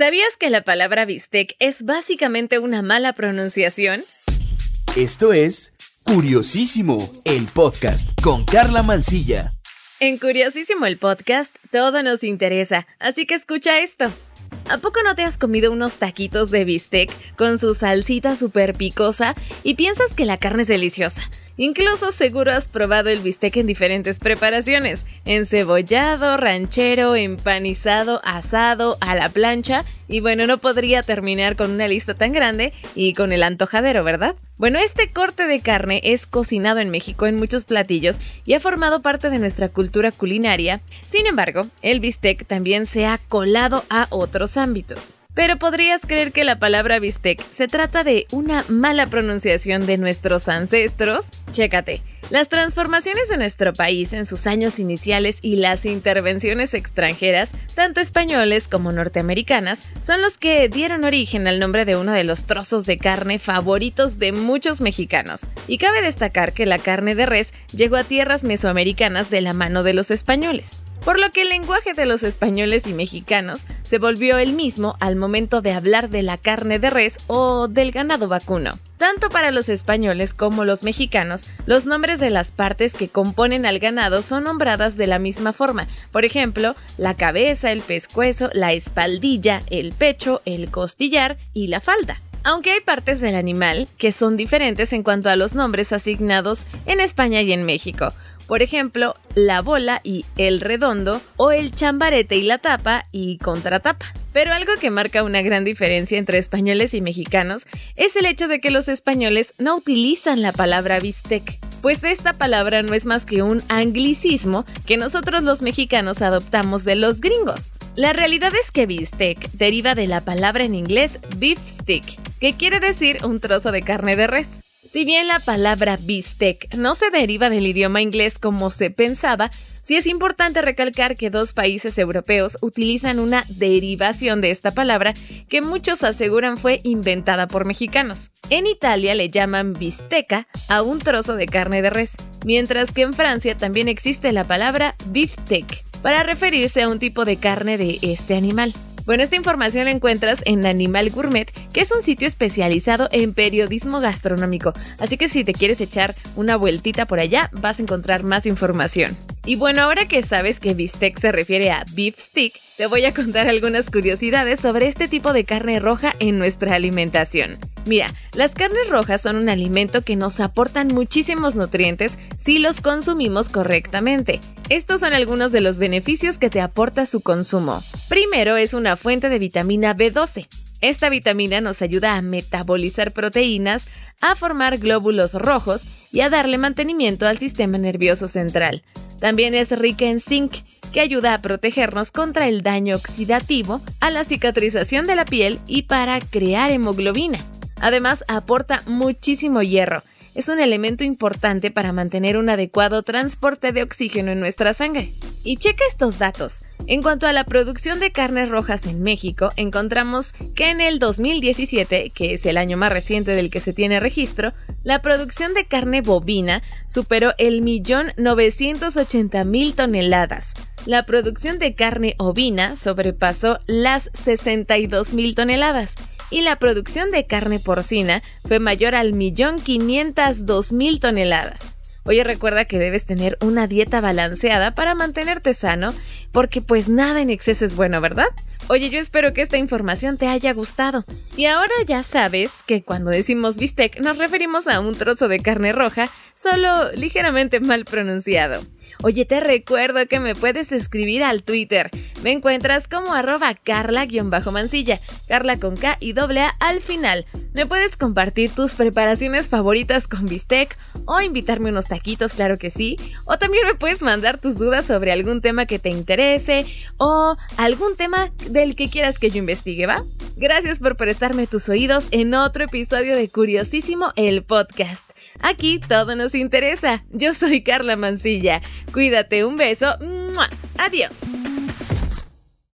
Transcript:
¿Sabías que la palabra bistec es básicamente una mala pronunciación? Esto es Curiosísimo, el podcast con Carla Mancilla. En Curiosísimo el podcast, todo nos interesa, así que escucha esto. ¿A poco no te has comido unos taquitos de bistec con su salsita súper picosa y piensas que la carne es deliciosa? Incluso seguro has probado el bistec en diferentes preparaciones, encebollado, ranchero, empanizado, asado, a la plancha, y bueno, no podría terminar con una lista tan grande y con el antojadero, ¿verdad? Bueno, este corte de carne es cocinado en México en muchos platillos y ha formado parte de nuestra cultura culinaria. Sin embargo, el bistec también se ha colado a otros ámbitos. Pero podrías creer que la palabra bistec se trata de una mala pronunciación de nuestros ancestros. Chécate. Las transformaciones de nuestro país en sus años iniciales y las intervenciones extranjeras, tanto españoles como norteamericanas, son los que dieron origen al nombre de uno de los trozos de carne favoritos de muchos mexicanos. Y cabe destacar que la carne de res llegó a tierras mesoamericanas de la mano de los españoles por lo que el lenguaje de los españoles y mexicanos se volvió el mismo al momento de hablar de la carne de res o del ganado vacuno. Tanto para los españoles como los mexicanos, los nombres de las partes que componen al ganado son nombradas de la misma forma. Por ejemplo, la cabeza, el pescuezo, la espaldilla, el pecho, el costillar y la falda. Aunque hay partes del animal que son diferentes en cuanto a los nombres asignados en España y en México. Por ejemplo, la bola y el redondo o el chambarete y la tapa y contratapa. Pero algo que marca una gran diferencia entre españoles y mexicanos es el hecho de que los españoles no utilizan la palabra bistec, pues esta palabra no es más que un anglicismo que nosotros los mexicanos adoptamos de los gringos. La realidad es que bistec deriva de la palabra en inglés beef stick, que quiere decir un trozo de carne de res. Si bien la palabra bistec no se deriva del idioma inglés como se pensaba, sí es importante recalcar que dos países europeos utilizan una derivación de esta palabra que muchos aseguran fue inventada por mexicanos. En Italia le llaman bisteca a un trozo de carne de res, mientras que en Francia también existe la palabra beefsteak para referirse a un tipo de carne de este animal. Bueno, esta información la encuentras en Animal Gourmet, que es un sitio especializado en periodismo gastronómico. Así que si te quieres echar una vueltita por allá, vas a encontrar más información. Y bueno, ahora que sabes que bistec se refiere a beef stick, te voy a contar algunas curiosidades sobre este tipo de carne roja en nuestra alimentación. Mira, las carnes rojas son un alimento que nos aportan muchísimos nutrientes si los consumimos correctamente. Estos son algunos de los beneficios que te aporta su consumo. Primero es una fuente de vitamina B12. Esta vitamina nos ayuda a metabolizar proteínas, a formar glóbulos rojos y a darle mantenimiento al sistema nervioso central. También es rica en zinc, que ayuda a protegernos contra el daño oxidativo, a la cicatrización de la piel y para crear hemoglobina. Además, aporta muchísimo hierro. Es un elemento importante para mantener un adecuado transporte de oxígeno en nuestra sangre. Y checa estos datos. En cuanto a la producción de carnes rojas en México, encontramos que en el 2017, que es el año más reciente del que se tiene registro, la producción de carne bovina superó el millón 980 mil toneladas. La producción de carne ovina sobrepasó las 62 mil toneladas y la producción de carne porcina fue mayor al millón quinientas dos mil toneladas. Oye, recuerda que debes tener una dieta balanceada para mantenerte sano, porque pues nada en exceso es bueno, ¿verdad? Oye, yo espero que esta información te haya gustado. Y ahora ya sabes que cuando decimos bistec nos referimos a un trozo de carne roja, solo ligeramente mal pronunciado. Oye, te recuerdo que me puedes escribir al Twitter. Me encuentras como arroba carla-mancilla, carla con K y doble A al final. Me puedes compartir tus preparaciones favoritas con bistec o invitarme unos taquitos, claro que sí. O también me puedes mandar tus dudas sobre algún tema que te interese o algún tema del que quieras que yo investigue, ¿va? Gracias por prestarme tus oídos en otro episodio de Curiosísimo el podcast. Aquí todo nos interesa. Yo soy Carla Mancilla. Cuídate, un beso. Adiós.